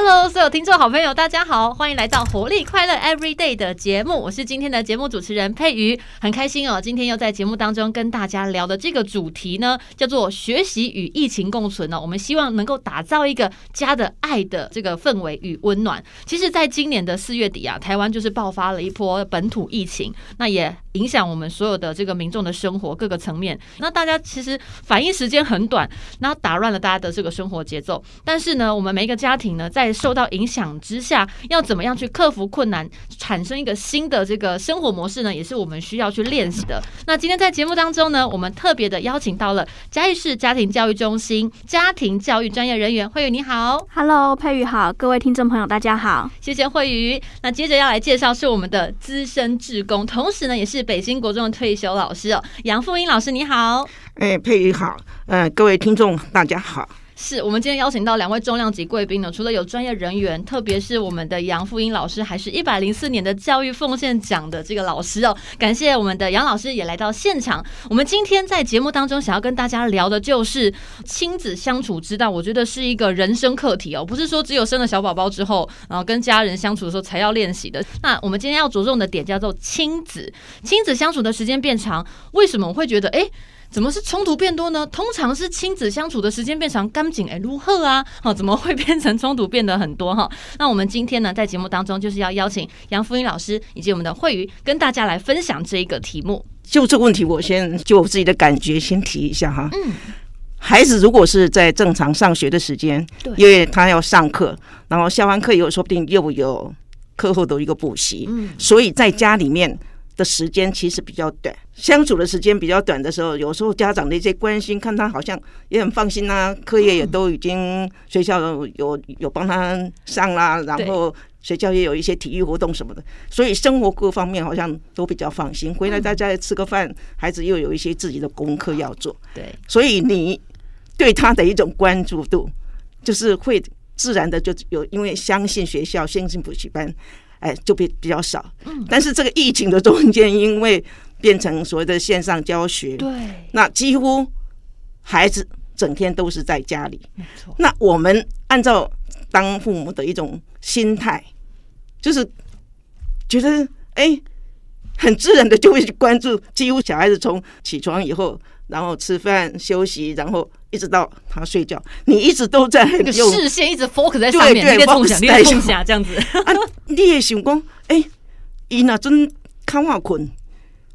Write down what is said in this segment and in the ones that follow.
Hello，所有听众好朋友，大家好，欢迎来到活力快乐 Everyday 的节目，我是今天的节目主持人佩瑜，很开心哦，今天又在节目当中跟大家聊的这个主题呢，叫做学习与疫情共存呢，我们希望能够打造一个家的爱的这个氛围与温暖。其实，在今年的四月底啊，台湾就是爆发了一波本土疫情，那也影响我们所有的这个民众的生活各个层面。那大家其实反应时间很短，然后打乱了大家的这个生活节奏。但是呢，我们每一个家庭呢，在受到影响之下，要怎么样去克服困难，产生一个新的这个生活模式呢？也是我们需要去练习的。那今天在节目当中呢，我们特别的邀请到了嘉义市家庭教育中心家庭教育专业人员慧宇，你好，Hello，佩宇好，各位听众朋友大家好，谢谢慧宇。那接着要来介绍是我们的资深志工，同时呢也是北京国中的退休老师哦，杨富英老师你好，哎，佩宇好，呃，各位听众大家好。是我们今天邀请到两位重量级贵宾呢，除了有专业人员，特别是我们的杨富英老师，还是一百零四年的教育奉献奖的这个老师哦。感谢我们的杨老师也来到现场。我们今天在节目当中想要跟大家聊的就是亲子相处之道，我觉得是一个人生课题哦，不是说只有生了小宝宝之后，然后跟家人相处的时候才要练习的。那我们今天要着重的点叫做亲子，亲子相处的时间变长，为什么我会觉得哎？怎么是冲突变多呢？通常是亲子相处的时间变长，干净哎，如何啊？好，怎么会变成冲突变得很多哈？那我们今天呢，在节目当中就是要邀请杨福英老师以及我们的慧瑜跟大家来分享这一个题目。就这个问题，我先就我自己的感觉先提一下哈。嗯，孩子如果是在正常上学的时间，对，因为他要上课，然后下完课以后，说不定又有课后的一个补习，嗯，所以在家里面。的时间其实比较短，相处的时间比较短的时候，有时候家长的一些关心，看他好像也很放心呐、啊，课业也都已经学校有有帮他上啦，然后学校也有一些体育活动什么的，所以生活各方面好像都比较放心。回来大家吃个饭，孩子又有一些自己的功课要做，对，所以你对他的一种关注度，就是会自然的就有，因为相信学校，相信补习班。哎，就比比较少，但是这个疫情的中间，因为变成所谓的线上教学，对，那几乎孩子整天都是在家里。没错，那我们按照当父母的一种心态，就是觉得哎，很自然的就会去关注，几乎小孩子从起床以后，然后吃饭休息，然后。一直到他睡觉，你一直都在用视线一直 focus 在上面，对对，focus 在上面这样子。啊，你也想讲，哎，伊那真看话困，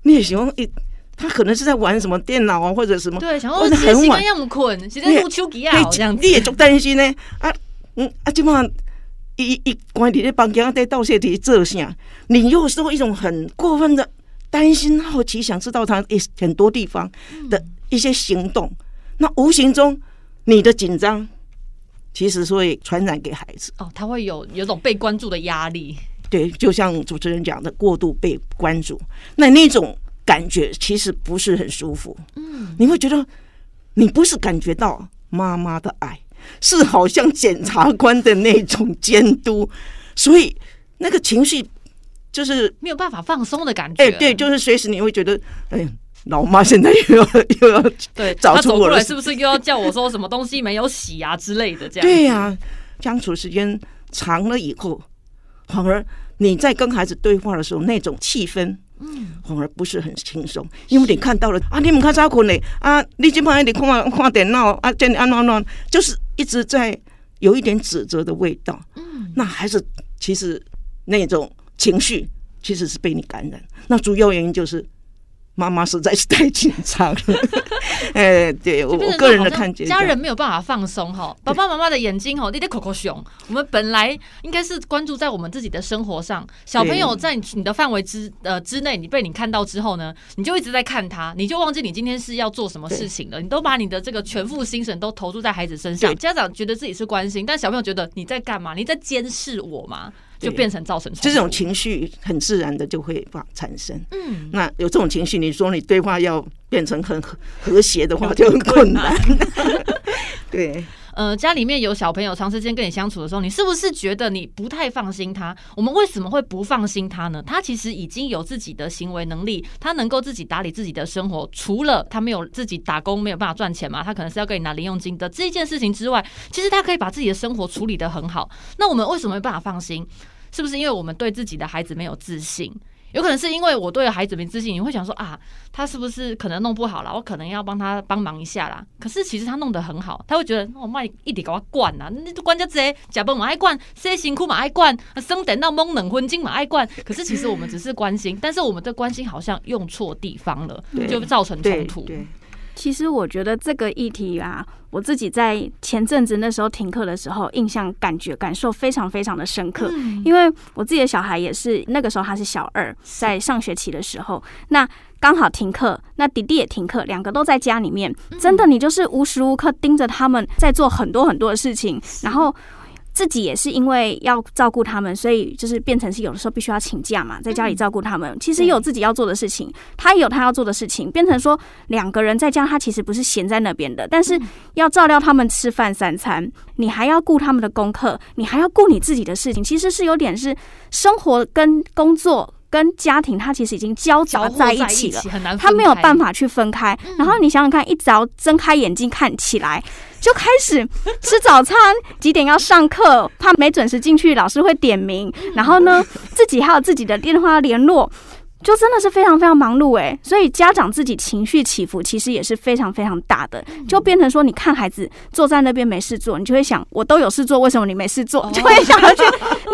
你也想讲，哎，他可能是在玩什么电脑啊，或者什么？对，想说很晚要么困，现在录手机啊，这样子。你也足担心呢？啊，嗯啊，基本上一一关在房间在倒写题做啥？你又受一种很过分的担心、好奇，想知道他一很多地方的一些行动。那无形中，你的紧张其实是会传染给孩子哦，他会有有种被关注的压力。对，就像主持人讲的，过度被关注，那那种感觉其实不是很舒服。嗯，你会觉得你不是感觉到妈妈的爱，是好像检察官的那种监督，所以那个情绪就是没有办法放松的感觉。哎，对，就是随时你会觉得，哎。老妈现在又要又要对找出我来，是不是又要叫我说什么东西没有洗啊之类的？这样对呀、啊，相处时间长了以后，反而你在跟孩子对话的时候，那种气氛，嗯，反而不是很轻松，因为你看到了啊，你们看咋困呢？啊，你今晚你看看电脑啊，这里啊乱乱，就是一直在有一点指责的味道。嗯，那孩子其实那种情绪其实是被你感染，那主要原因就是。妈妈实在是太紧张了，哎，对我个人的看见，家人没有办法放松哈。爸爸妈妈的眼睛哈，你得口口熊。我们本来应该是关注在我们自己的生活上，小朋友在你的范围之呃之内，你被你看到之后呢，你就一直在看他，你就忘记你今天是要做什么事情了。你都把你的这个全副心神都投注在孩子身上。家长觉得自己是关心，但小朋友觉得你在干嘛？你在监视我吗？就变成造成这种情绪很自然的就会发产生。嗯，那有这种情绪，你说你对话要变成很和谐的话 就很困难。对。呃，家里面有小朋友长时间跟你相处的时候，你是不是觉得你不太放心他？我们为什么会不放心他呢？他其实已经有自己的行为能力，他能够自己打理自己的生活。除了他没有自己打工，没有办法赚钱嘛，他可能是要跟你拿零用金的这一件事情之外，其实他可以把自己的生活处理得很好。那我们为什么没办法放心？是不是因为我们对自己的孩子没有自信？有可能是因为我对孩子没自信，你会想说啊，他是不是可能弄不好了？我可能要帮他帮忙一下啦。可是其实他弄得很好，他会觉得我妈一点给我管呐，你管家这假崩嘛爱灌，谁辛苦嘛爱灌，生等到懵冷昏金嘛爱灌。可是其实我们只是关心，但是我们的关心好像用错地方了，就造成冲突。其实我觉得这个议题啊，我自己在前阵子那时候停课的时候，印象感觉感受非常非常的深刻。因为我自己的小孩也是那个时候他是小二，在上学期的时候，那刚好停课，那弟弟也停课，两个都在家里面，真的你就是无时无刻盯着他们在做很多很多的事情，然后。自己也是因为要照顾他们，所以就是变成是有的时候必须要请假嘛，在家里照顾他们。其实有自己要做的事情，他也有他要做的事情，变成说两个人在家，他其实不是闲在那边的，但是要照料他们吃饭三餐，你还要顾他们的功课，你还要顾你自己的事情，其实是有点是生活跟工作跟家庭，他其实已经交杂在一起了，他没有办法去分开。然后你想想看，一早睁开眼睛看起来。就开始吃早餐，几点要上课？怕没准时进去，老师会点名。然后呢，自己还有自己的电话联络。就真的是非常非常忙碌诶，所以家长自己情绪起伏其实也是非常非常大的，就变成说，你看孩子坐在那边没事做，你就会想，我都有事做，为什么你没事做？就会想要去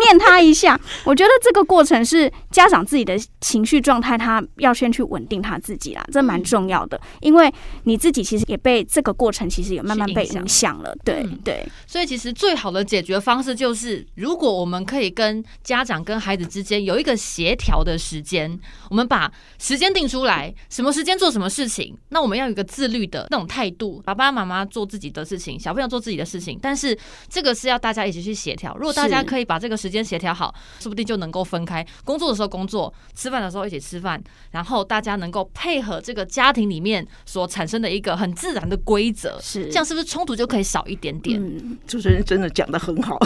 念他一下。我觉得这个过程是家长自己的情绪状态，他要先去稳定他自己啦，这蛮重要的，因为你自己其实也被这个过程其实也慢慢被影响了。对对，所以其实最好的解决方式就是，如果我们可以跟家长跟孩子之间有一个协调的时间。我们把时间定出来，什么时间做什么事情。那我们要有一个自律的那种态度，爸爸妈妈做自己的事情，小朋友做自己的事情。但是这个是要大家一起去协调。如果大家可以把这个时间协调好，说不定就能够分开工作的时候工作，吃饭的时候一起吃饭，然后大家能够配合这个家庭里面所产生的一个很自然的规则。是这样，是不是冲突就可以少一点点？嗯，主持人真的讲的很好。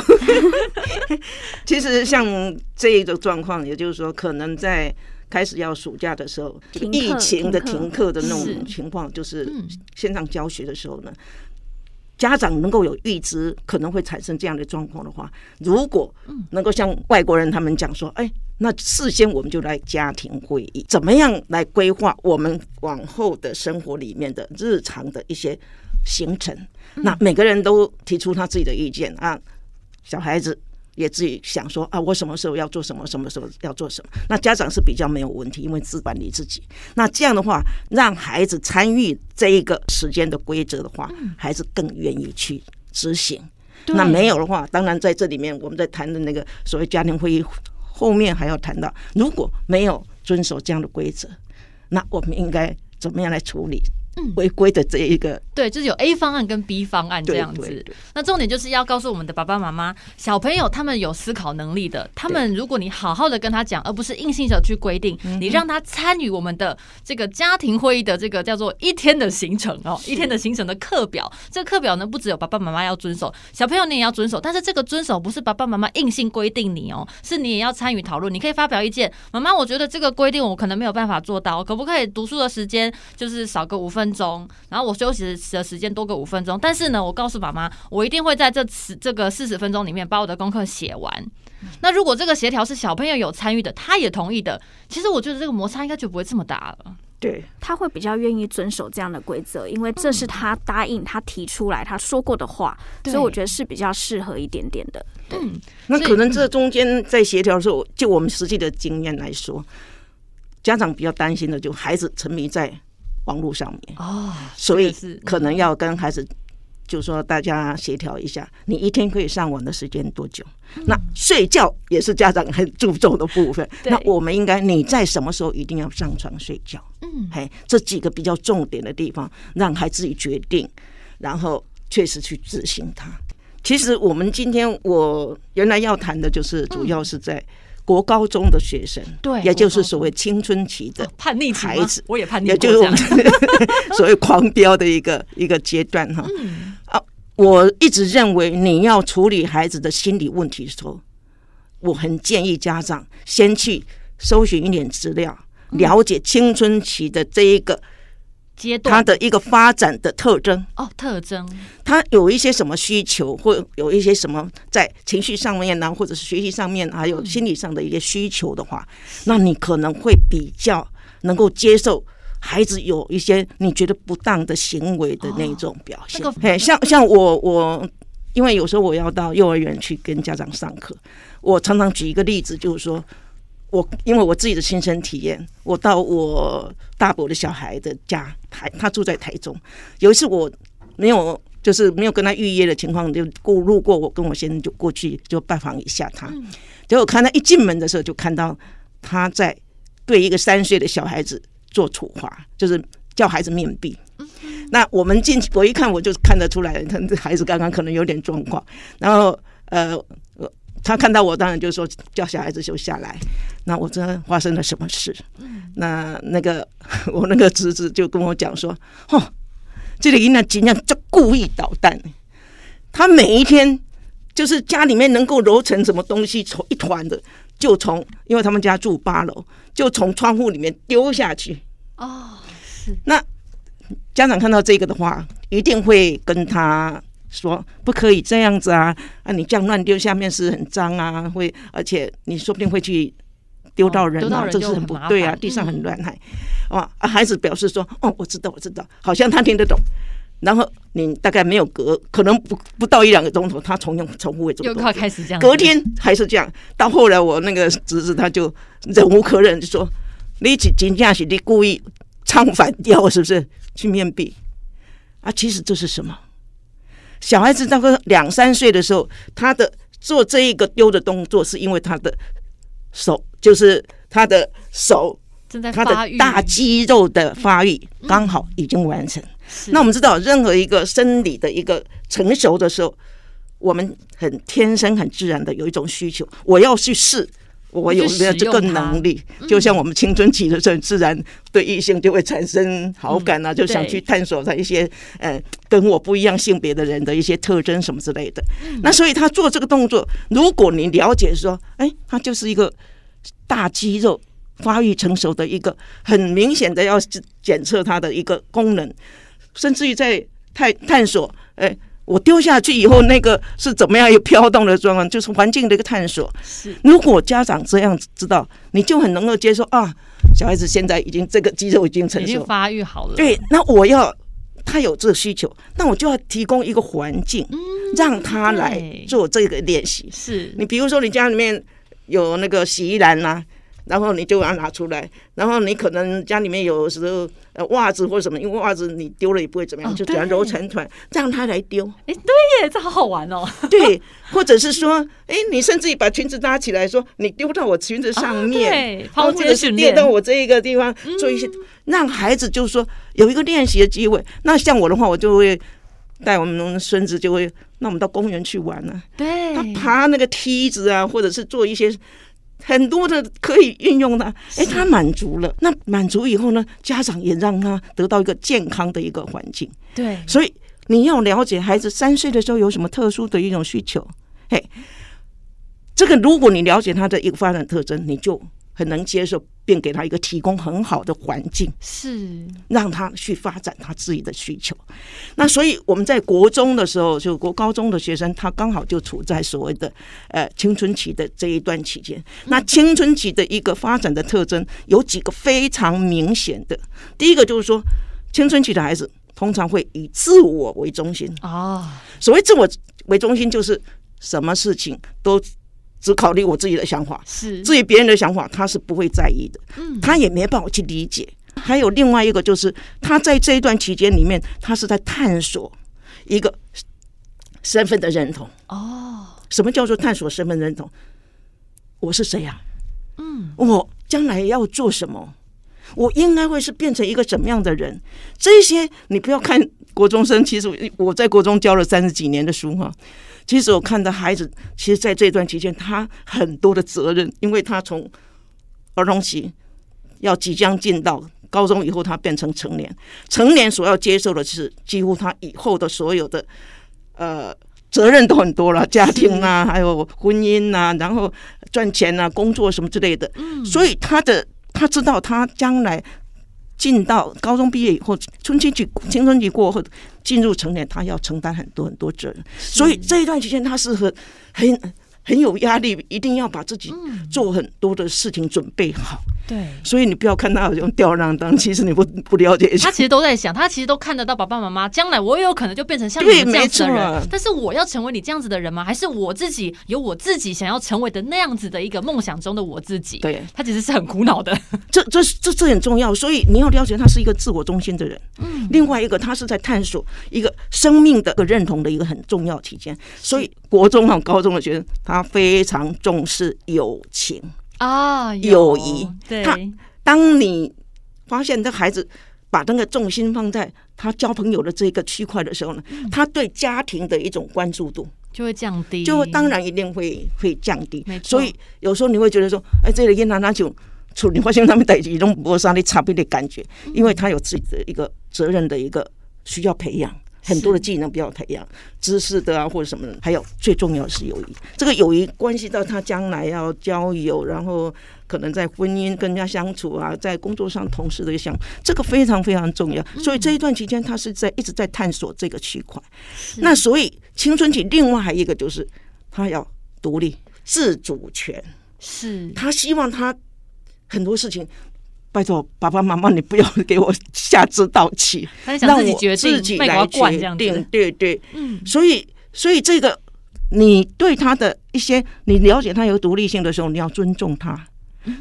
其实像这一种状况，也就是说，可能在。开始要暑假的时候，疫情的停课的那种情况，就是线上教学的时候呢，家长能够有预知可能会产生这样的状况的话，如果能够像外国人他们讲说，哎，那事先我们就来家庭会议，怎么样来规划我们往后的生活里面的日常的一些行程？那每个人都提出他自己的意见啊，小孩子。也自己想说啊，我什么时候要做什么，什么时候要做什么？那家长是比较没有问题，因为自管理自己。那这样的话，让孩子参与这一个时间的规则的话，孩子更愿意去执行。那没有的话，当然在这里面我们在谈的那个所谓家庭会议后面还要谈到，如果没有遵守这样的规则，那我们应该怎么样来处理？违规的这一个、嗯，对，就是有 A 方案跟 B 方案这样子。对对对，那重点就是要告诉我们的爸爸妈妈，小朋友他们有思考能力的，他们如果你好好的跟他讲，而不是硬性的去规定，你让他参与我们的这个家庭会议的这个叫做一天的行程哦，一天的行程的课表。这个课表呢，不只有爸爸妈妈要遵守，小朋友你也要遵守。但是这个遵守不是爸爸妈妈硬性规定你哦，是你也要参与讨论。你可以发表意见，妈妈，我觉得这个规定我可能没有办法做到，可不可以读书的时间就是少个五分钟，然后我休息的时间多个五分钟，但是呢，我告诉爸妈，我一定会在这次这个四十分钟里面把我的功课写完。那如果这个协调是小朋友有参与的，他也同意的，其实我觉得这个摩擦应该就不会这么大了。对，他会比较愿意遵守这样的规则，因为这是他答应、他提出来、他说过的话，所以我觉得是比较适合一点点的。嗯，那可能这中间在协调的时候，就我们实际的经验来说，家长比较担心的就孩子沉迷在。网络上面哦，所以可能要跟孩子，就是说大家协调一下，你一天可以上网的时间多久？那睡觉也是家长很注重的部分。那我们应该你在什么时候一定要上床睡觉？嗯，嘿，这几个比较重点的地方，让孩子自己决定，然后确实去执行它。其实我们今天我原来要谈的就是，主要是在。国高中的学生，对，也就是所谓青春期的叛逆孩子，我也叛逆，也就是我们 所谓狂飙的一个一个阶段哈。啊，我一直认为，你要处理孩子的心理问题的时候，我很建议家长先去搜寻一点资料，了解青春期的这一个阶段，他的一个发展的特征哦，特征，他有一些什么需求，或有一些什么在情绪上面呢，或者是学习上面，还有心理上的一些需求的话，那你可能会比较能够接受孩子有一些你觉得不当的行为的那种表现。嘿，像像我我，因为有时候我要到幼儿园去跟家长上课。我常常举一个例子，就是说，我因为我自己的亲身体验，我到我大伯的小孩的家，台他住在台中。有一次我没有，就是没有跟他预约的情况，就过路过，我跟我先生就过去就拜访一下他。结果看他一进门的时候，就看到他在对一个三岁的小孩子做处罚，就是叫孩子面壁。那我们进去，我一看我就看得出来，他这孩子刚刚可能有点状况。然后呃。他看到我，当然就说叫小孩子就下来。那我这发生了什么事？那那个 我那个侄子就跟我讲说：“哦，这个囡仔尽量就故意捣蛋。他每一天就是家里面能够揉成什么东西，从一团的就从，因为他们家住八楼，就从窗户里面丢下去。哦，是。那家长看到这个的话，一定会跟他。”说不可以这样子啊！啊，你这样乱丢下面是很脏啊，会而且你说不定会去丢到人啊，这是很不对啊，地上很乱害。哇！孩子表示说：“哦，我知道，我知道，好像他听得懂。”然后你大概没有隔，可能不不到一两个钟头，他重用重复会做。又快开始这样，隔天还是这样。到后来，我那个侄子他就忍无可忍，就说：“你真真正是你故意唱反调，是不是？去面壁啊？其实这是什么？”小孩子大概两三岁的时候，他的做这一个丢的动作，是因为他的手，就是他的手，他的大肌肉的发育刚好已经完成。那我们知道，任何一个生理的一个成熟的时候，我们很天生、很自然的有一种需求，我要去试。我有没有这个能力？就像我们青春期的时候，自然对异性就会产生好感啊，就想去探索他一些呃跟我不一样性别的人的一些特征什么之类的。那所以他做这个动作，如果你了解说，哎，他就是一个大肌肉发育成熟的一个很明显的要检测他的一个功能，甚至于在探探索，哎。我丢下去以后，那个是怎么样一个飘动的状况？就是环境的一个探索。是，如果家长这样子知道，你就很能够接受啊。小孩子现在已经这个肌肉已经成熟，已经发育好了。对，那我要他有这个需求，那我就要提供一个环境，让他来做这个练习。是你比如说，你家里面有那个洗衣篮呐、啊。然后你就把它拿出来，然后你可能家里面有时候呃袜子或者什么，因为袜子你丢了也不会怎么样，哦、就只要揉成团，让他来丢。哎，对耶，这好好玩哦。对，或者是说，哎，你甚至于把裙子搭起来说，你丢到我裙子上面，哦、或者是跌到我这一个地方，做一些、嗯、让孩子就是说有一个练习的机会。那像我的话，我就会带我们孙子，就会那我们到公园去玩呢、啊。对，他爬那个梯子啊，或者是做一些。很多的可以运用的，哎，他满足了。那满足以后呢，家长也让他得到一个健康的一个环境。对，所以你要了解孩子三岁的时候有什么特殊的一种需求。嘿，这个如果你了解他的一个发展特征，你就。很能接受，并给他一个提供很好的环境，是让他去发展他自己的需求。那所以我们在国中的时候，就国高中的学生，他刚好就处在所谓的呃青春期的这一段期间。那青春期的一个发展的特征有几个非常明显的，第一个就是说，青春期的孩子通常会以自我为中心啊。所谓自我为中心，就是什么事情都。只考虑我自己的想法，是至于别人的想法，他是不会在意的。嗯，他也没办法去理解。还有另外一个，就是他在这一段期间里面，他是在探索一个身份的认同。哦，什么叫做探索身份认同？我是谁呀？嗯，我将来要做什么？我应该会是变成一个什么样的人？这些你不要看国中生，其实我在国中教了三十几年的书哈。其实我看到孩子，其实在这段期间，他很多的责任，因为他从儿童期要即将进到高中以后，他变成成年，成年所要接受的是几乎他以后的所有的呃责任都很多了，家庭啊，还有婚姻啊，然后赚钱啊，工作什么之类的。嗯，所以他的他知道他将来进到高中毕业以后，青春青期青春期过后进入成年，他要承担很多很多责任。所以这一段期间，他是很很很有压力，一定要把自己做很多的事情准备好。对，所以你不要看他好像吊儿郎当，其实你不不了解。他其实都在想，他其实都看得到爸爸妈妈将来我也有可能就变成像你们这样子的人。但是我要成为你这样子的人吗？还是我自己有我自己想要成为的那样子的一个梦想中的我自己？对，他其实是很苦恼的。这这这这很重要，所以你要了解他是一个自我中心的人。嗯，另外一个他是在探索一个生命的一个认同的一个很重要期间。所以国中和高中的学生，他非常重视友情啊，友谊。对。他当你发现这孩子把那个重心放在他交朋友的这个区块的时候呢，嗯、他对家庭的一种关注度就会降低，就当然一定会会降低。所以有时候你会觉得说，哎，这个囡仔那就处你发现他们在一种没啥的差别的感觉，因为他有自己的一个责任的一个需要培养。很多的技能不要培养，知识的啊或者什么的，还有最重要的是友谊。这个友谊关系到他将来要交友，然后可能在婚姻跟人家相处啊，在工作上同事的相，这个非常非常重要。所以这一段期间，他是在一直在探索这个区块。那所以青春期另外还有一个就是他要独立自主权，是他希望他很多事情。拜托爸爸妈妈，你不要给我下指导棋，让我自己来决定。对对，嗯，所以所以这个你对他的一些，你了解他有独立性的时候，你要尊重他。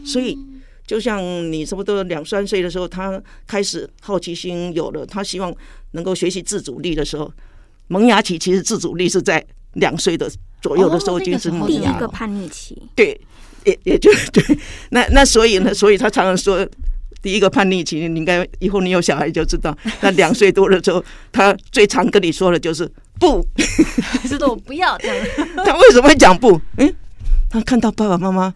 所以就像你差不多两三岁的时候，他开始好奇心有了，他希望能够学习自主力的时候，萌芽期其实自主力是在两岁的左右的时候，就是第一个叛逆期。对。也也就对，那那所以呢，所以他常常说，第一个叛逆期，你应该以后你有小孩就知道，那两岁多了之后，他最常跟你说的就是不，是的，我不要这样。他为什么会讲不？嗯，他看到爸爸妈妈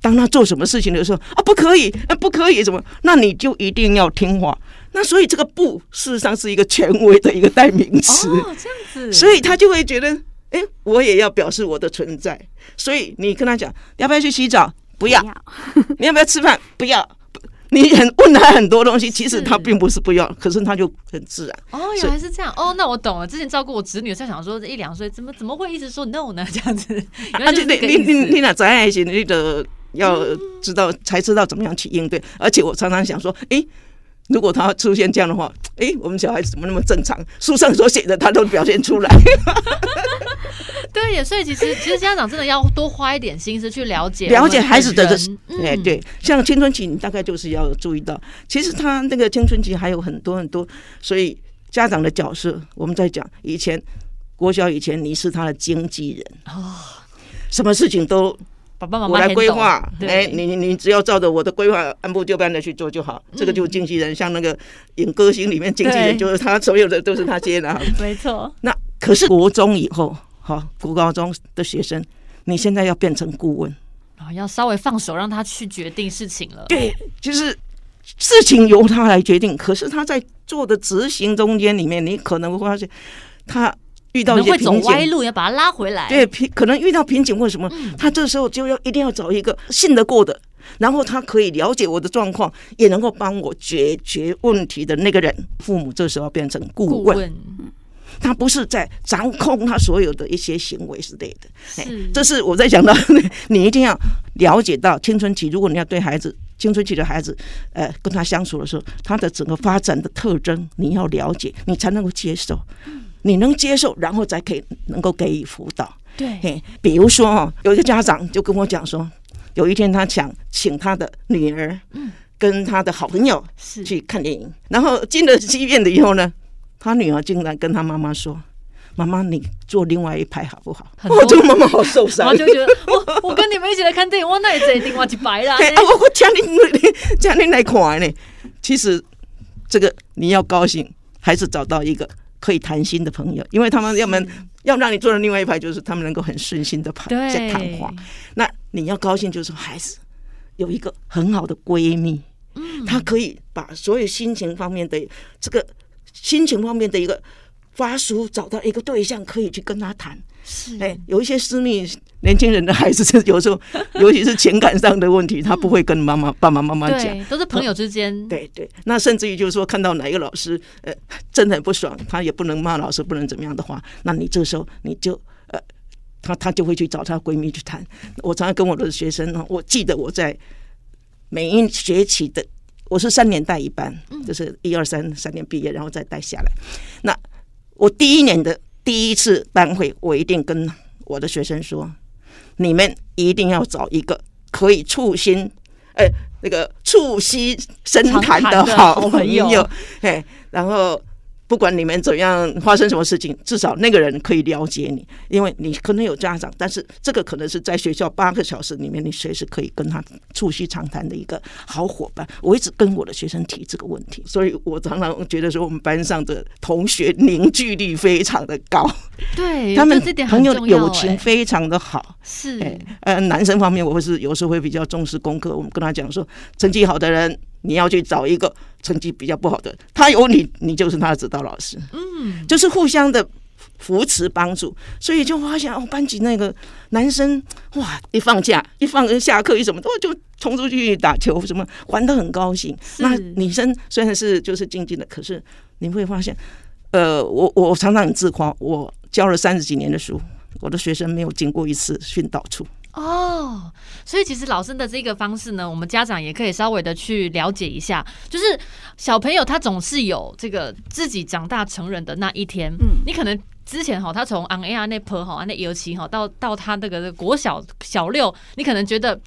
当他做什么事情的时候啊，不可以，啊，不可以，什么？那你就一定要听话。那所以这个不，事实上是一个权威的一个代名词。哦，这样子，所以他就会觉得。哎，我也要表示我的存在，所以你跟他讲，要不要去洗澡？不要。不要 你要不要吃饭？不要。你很问他很多东西，其实他并不是不要，可是他就很自然。哦，原来是这样。哦，那我懂了。之前照顾我侄女，在想说这一两岁怎么怎么会一直说 no 呢？这样子。啊，对对，你你你俩在爱心，你的要知道才知道怎么样去应对。而且我常常想说，哎。如果他出现这样的话，哎，我们小孩子怎么那么正常？书上所写的他都表现出来。对，也所以其实其实家长真的要多花一点心思去了解了解孩子的人。哎，对，像青春期，你大概就是要注意到，其实他那个青春期还有很多很多，所以家长的角色，我们在讲以前国小以前，你是他的经纪人哦，什么事情都。爸爸妈妈我来规划，哎，你你只要照着我的规划按部就班的去做就好。这个就是经纪人，像那个演歌星里面经纪人就是他，所有的都是他接的。没错。那可是国中以后，好，国高中的学生，你现在要变成顾问啊，要稍微放手让他去决定事情了。对，就是事情由他来决定，可是他在做的执行中间里面，你可能会发现他。遇到一些瓶颈，会走歪路，要把它拉回来。对，瓶可能遇到瓶颈或什么，他这时候就要一定要找一个信得过的，然后他可以了解我的状况，也能够帮我解决问题的那个人。父母这时候变成顾问，顾问他不是在掌控他所有的一些行为之类的。是，这是我在讲到，你一定要了解到青春期，如果你要对孩子青春期的孩子，呃，跟他相处的时候，他的整个发展的特征你要了解，你才能够接受。你能接受，然后再可以能够给予辅导。对，比如说哦，有一个家长就跟我讲说，有一天他想请他的女儿，跟他的好朋友去看电影，然后进了戏院了以后呢，他女儿竟然跟他妈妈说：“妈妈，你坐另外一排好不好？”我这个妈妈好受伤，我就觉得我 我跟你们一起来看电影，我那也坐另外一排啦。哎，我我叫你叫你来看呢。其实这个你要高兴，还是找到一个。可以谈心的朋友，因为他们要么要让你坐在另外一排，就是他们能够很顺心的谈在谈话。那你要高兴，就是孩子有一个很好的闺蜜，嗯，她可以把所有心情方面的这个心情方面的一个发书找到一个对象可以去跟他谈。是，哎，有一些私密年轻人的孩子，有时候 尤其是情感上的问题，他不会跟妈妈、爸爸妈妈讲，都是朋友之间。对对，那甚至于就是说，看到哪一个老师呃真的很不爽，他也不能骂老师，不能怎么样的话，那你这时候你就呃，他他就会去找她闺蜜去谈。我常常跟我的学生呢，我记得我在每一学期的，我是三年带一班，就是一二三三年毕业，然后再带下来。那我第一年的。第一次班会，我一定跟我的学生说：你们一定要找一个可以促心，哎，那个促膝深谈的好朋友，哎，然后。不管你们怎样发生什么事情，至少那个人可以了解你，因为你可能有家长，但是这个可能是在学校八个小时里面，你随时可以跟他促膝长谈的一个好伙伴。我一直跟我的学生提这个问题，所以我常常觉得说，我们班上的同学凝聚力非常的高，对他们朋友友情非常的好。是，呃，男生方面我会是有时候会比较重视功课，我们跟他讲说，成绩好的人。你要去找一个成绩比较不好的，他有你，你就是他的指导老师，嗯，就是互相的扶持帮助，所以就发现哦，班级那个男生哇，一放假一放下课一什么，都就冲出去打球，什么玩的很高兴。那女生虽然是就是静静的，可是你会发现，呃，我我常常很自夸，我教了三十几年的书，我的学生没有经过一次训导处。哦，所以其实老师的这个方式呢，我们家长也可以稍微的去了解一下。就是小朋友他总是有这个自己长大成人的那一天。嗯，你可能之前哈，他从 on air 那坡哈那尤其哈到到他那个国小小六，你可能觉得。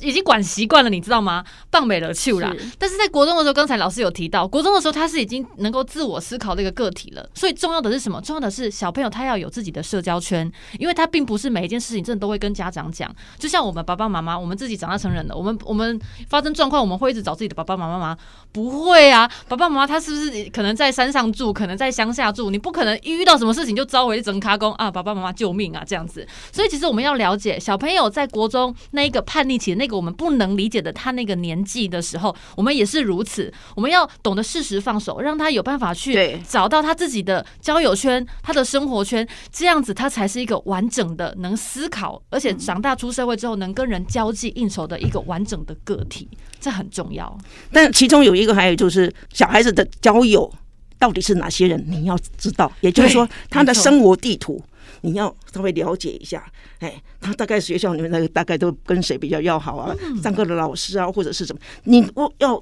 已经管习惯了，你知道吗？棒美了去了。但是在国中的时候，刚才老师有提到，国中的时候他是已经能够自我思考的一个个体了。所以重要的是什么？重要的是小朋友他要有自己的社交圈，因为他并不是每一件事情真的都会跟家长讲。就像我们爸爸妈妈，我们自己长大成人了，我们我们发生状况，我们会一直找自己的爸爸妈妈吗？不会啊，爸爸妈妈他是不是可能在山上住，可能在乡下住？你不可能一遇到什么事情就召回整卡工啊，爸爸妈妈救命啊这样子。所以其实我们要了解小朋友在国中那一个叛逆期的那个我们不能理解的他那个年纪的时候，我们也是如此。我们要懂得适时放手，让他有办法去找到他自己的交友圈、他的生活圈，这样子他才是一个完整的、能思考，而且长大出社会之后能跟人交际应酬的一个完整的个体，这很重要。但其中有一个，还有就是小孩子的交友到底是哪些人，你要知道，也就是说他的生活地图。你要稍微了解一下，哎，他大概学校里面那个大概都跟谁比较要好啊？上课的老师啊，或者是什么？你我要。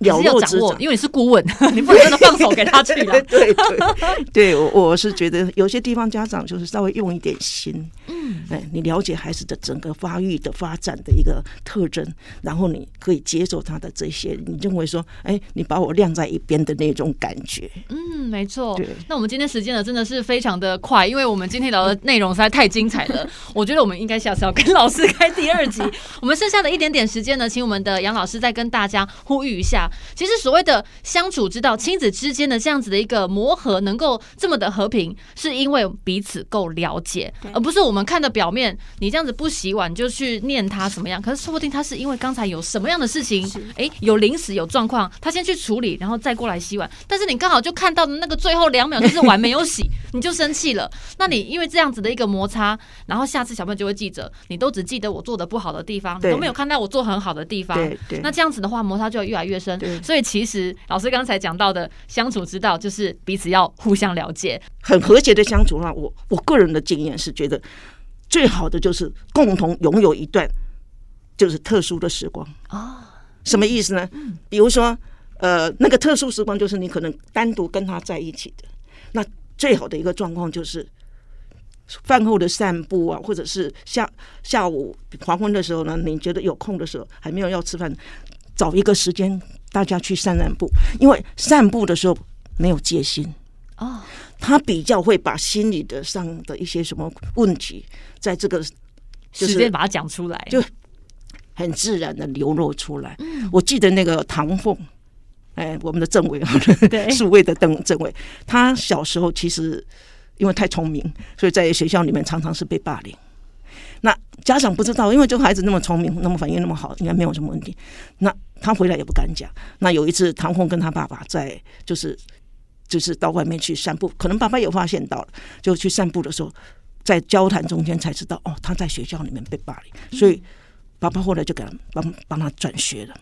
了若指掌，因为你是顾问，你不能真的放手给他去了。对 对对，对 我我是觉得有些地方家长就是稍微用一点心，嗯，哎，你了解孩子的整个发育的发展的一个特征，然后你可以接受他的这些，你认为说，哎，你把我晾在一边的那种感觉。嗯，没错。对，那我们今天时间呢，真的是非常的快，因为我们今天聊的内容实在太精彩了。我觉得我们应该下次要跟老师开第二集。我们剩下的一点点时间呢，请我们的杨老师再跟大家呼吁一下。其实所谓的相处之道，亲子之间的这样子的一个磨合，能够这么的和平，是因为彼此够了解，而不是我们看的表面。你这样子不洗碗就去念他什么样，可是说不定他是因为刚才有什么样的事情，哎，有临时有状况，他先去处理，然后再过来洗碗。但是你刚好就看到的那个最后两秒就是碗没有洗，你就生气了。那你因为这样子的一个摩擦，然后下次小朋友就会记着，你都只记得我做的不好的地方，你都没有看到我做很好的地方。那这样子的话，摩擦就会越来越深。所以。其实老师刚才讲到的相处之道，就是彼此要互相了解，很和谐的相处。那我我个人的经验是觉得，最好的就是共同拥有一段就是特殊的时光啊。什么意思呢？比如说，呃，那个特殊时光就是你可能单独跟他在一起的。那最好的一个状况就是饭后的散步啊，或者是下下午黄昏的时候呢，你觉得有空的时候，还没有要吃饭，找一个时间。大家去散散步，因为散步的时候没有戒心。哦，他比较会把心理的上的一些什么问题，在这个时间把它讲出来，就很自然的流露出来。我记得那个唐凤，哎，我们的政委 数位的邓政委，他小时候其实因为太聪明，所以在学校里面常常是被霸凌。那家长不知道，因为这孩子那么聪明，那么反应那么好，应该没有什么问题。那他回来也不敢讲。那有一次，唐红跟他爸爸在就是就是到外面去散步，可能爸爸有发现到了，就去散步的时候，在交谈中间才知道，哦，他在学校里面被霸凌，所以爸爸后来就给他帮帮他转学了。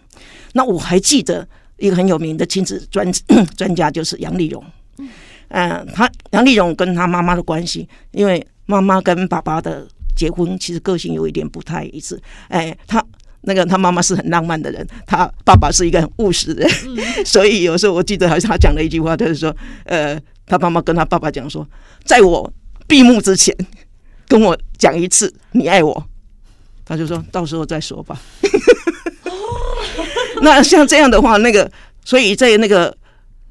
那我还记得一个很有名的亲子专专家，就是杨丽蓉。嗯，呃，他杨丽蓉跟他妈妈的关系，因为妈妈跟爸爸的结婚其实个性有一点不太一致。哎，他。那个他妈妈是很浪漫的人，他爸爸是一个很务实的人，嗯、所以有时候我记得好像他讲了一句话，就是说，呃，他妈妈跟他爸爸讲说，在我闭幕之前，跟我讲一次你爱我，他就说到时候再说吧。那像这样的话，那个所以在那个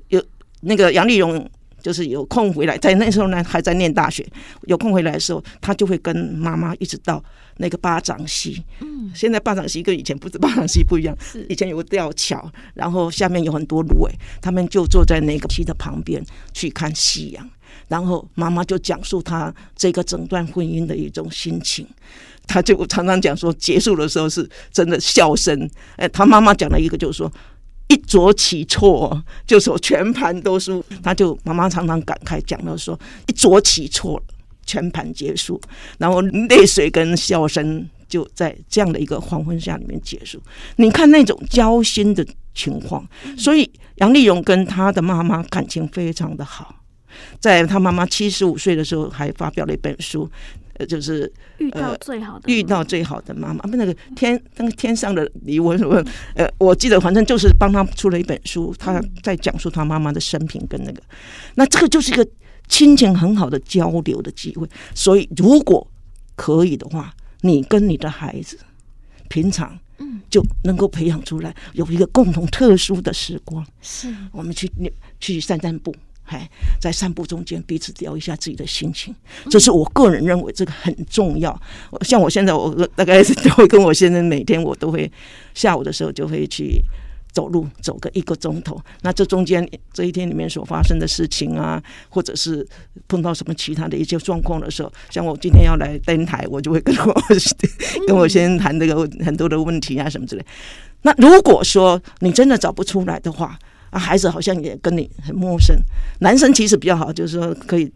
有那个杨丽蓉。就是有空回来，在那时候呢，还在念大学。有空回来的时候，他就会跟妈妈一直到那个巴掌溪。嗯，现在巴掌溪跟以前不是巴掌溪不一样，是以前有个吊桥，然后下面有很多芦苇，他们就坐在那个溪的旁边去看夕阳。然后妈妈就讲述他这个整段婚姻的一种心情。他就常常讲说，结束的时候是真的笑声。哎，他妈妈讲了一个，就是说。一着棋错，就说全盘都输。他就妈妈常常感慨讲到说，一着棋错，全盘结束。然后泪水跟笑声就在这样的一个黄昏下里面结束。你看那种交心的情况，所以杨丽蓉跟她的妈妈感情非常的好。在她妈妈七十五岁的时候，还发表了一本书。呃，就是遇到最好的、呃、遇到最好的妈妈，不那个天那个天上的礼物什么？呃，我记得反正就是帮他出了一本书，他在讲述他妈妈的生平跟那个，那这个就是一个亲情很好的交流的机会。所以如果可以的话，你跟你的孩子平常嗯就能够培养出来有一个共同特殊的时光，是我们去去散散步。哎，在散步中间彼此聊一下自己的心情，这是我个人认为这个很重要。像我现在，我大概都会跟我先生每天我都会下午的时候就会去走路，走个一个钟头。那这中间这一天里面所发生的事情啊，或者是碰到什么其他的一些状况的时候，像我今天要来登台，我就会跟我 跟我先生谈这个很多的问题啊什么之类。那如果说你真的找不出来的话，啊，孩子好像也跟你很陌生。男生其实比较好，就是说可以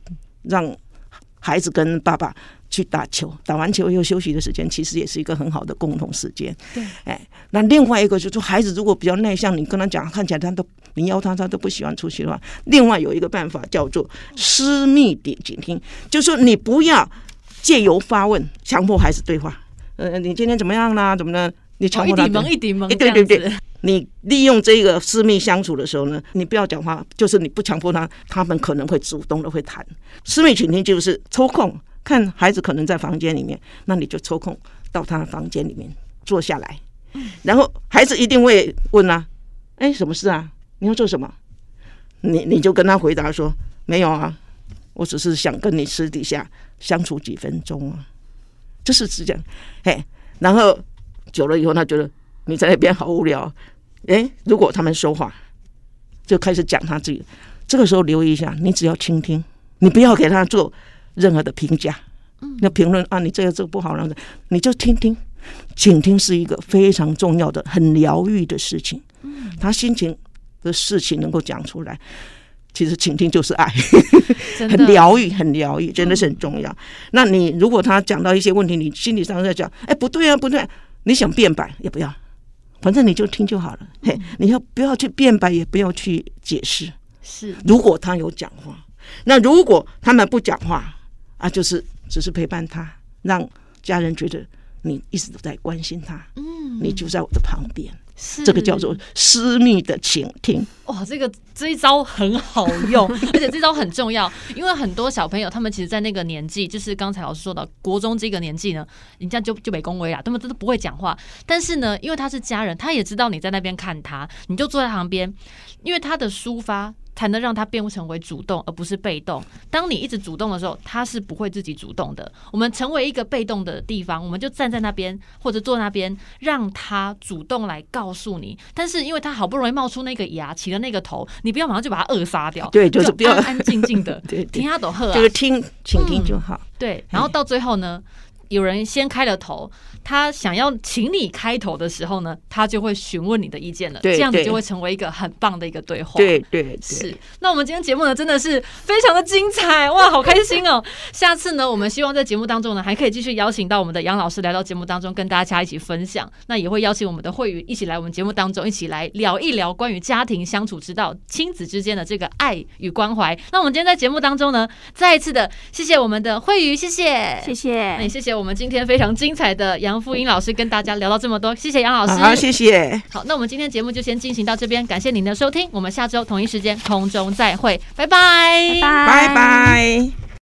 让孩子跟爸爸去打球，打完球又休息的时间，其实也是一个很好的共同时间。对，哎，那另外一个就是说，孩子如果比较内向，你跟他讲，看起来他都你邀他，他都不喜欢出去的话，另外有一个办法叫做私密点倾听，就是说你不要借由发问强迫孩子对话。呃，你今天怎么样啦？怎么呢？你强迫他、哦、一点懵一点懵，对对对。你利用这个私密相处的时候呢，你不要讲话，就是你不强迫他，他们可能会主动的会谈。私密倾听就是抽空看孩子可能在房间里面，那你就抽空到他的房间里面坐下来，然后孩子一定会问啊，哎，什么事啊？你要做什么？你你就跟他回答说，没有啊，我只是想跟你私底下相处几分钟啊，就是这样，嘿，然后久了以后，他觉得。你在那边好无聊，诶，如果他们说话，就开始讲他自己。这个时候留意一下，你只要倾听，你不要给他做任何的评价。那评论啊，你这个这个不好，然后你就听听，倾听是一个非常重要的、很疗愈的事情。他心情的事情能够讲出来，其实倾听就是爱，很疗愈，很疗愈，真的是很重要。那你如果他讲到一些问题，你心理上在讲，哎，不对啊，不对，你想辩白也不要。反正你就听就好了，嘿，你要不要去辩白，也不要去解释。是，如果他有讲话，那如果他们不讲话啊，就是只是陪伴他，让家人觉得你一直都在关心他，嗯，你就在我的旁边。是这个叫做私密的倾听。哇，这个这一招很好用，而且这招很重要，因为很多小朋友他们其实，在那个年纪，就是刚才老师说的国中这个年纪呢，人家就就没恭维啦，他们真的不会讲话。但是呢，因为他是家人，他也知道你在那边看他，你就坐在旁边，因为他的抒发。才能让他变成为主动，而不是被动。当你一直主动的时候，他是不会自己主动的。我们成为一个被动的地方，我们就站在那边或者坐那边，让他主动来告诉你。但是因为他好不容易冒出那个牙，起了那个头，你不要马上就把他扼杀掉。对，就是不要安安静静的听他抖喝，就是听，倾听就好。对，然后到最后呢，有人先开了头，他想要请你开头的时候呢，他就会询问你的意见了。对，这样子就会成为一个很棒的一个对话。对对，对，是。那我们今天节目呢，真的是非常的精彩哇，好开心哦！下次呢，我们希望在节目当中呢，还可以继续邀请到我们的杨老师来到节目当中，跟大家一起分享。那也会邀请我们的慧宇一起来我们节目当中，一起来聊一聊关于家庭相处之道、亲子之间的这个爱与关怀。那我们今天在节目当中呢，再一次的谢谢我们的慧宇，谢谢，谢谢，那也谢谢 我们今天非常精彩的杨富英老师跟大家聊到这么多，谢谢杨老师，好，谢谢。好，那我们今天节目就先进行到这边，感谢您的收听，我们下周同一时间空中再会，拜拜，拜拜。拜拜。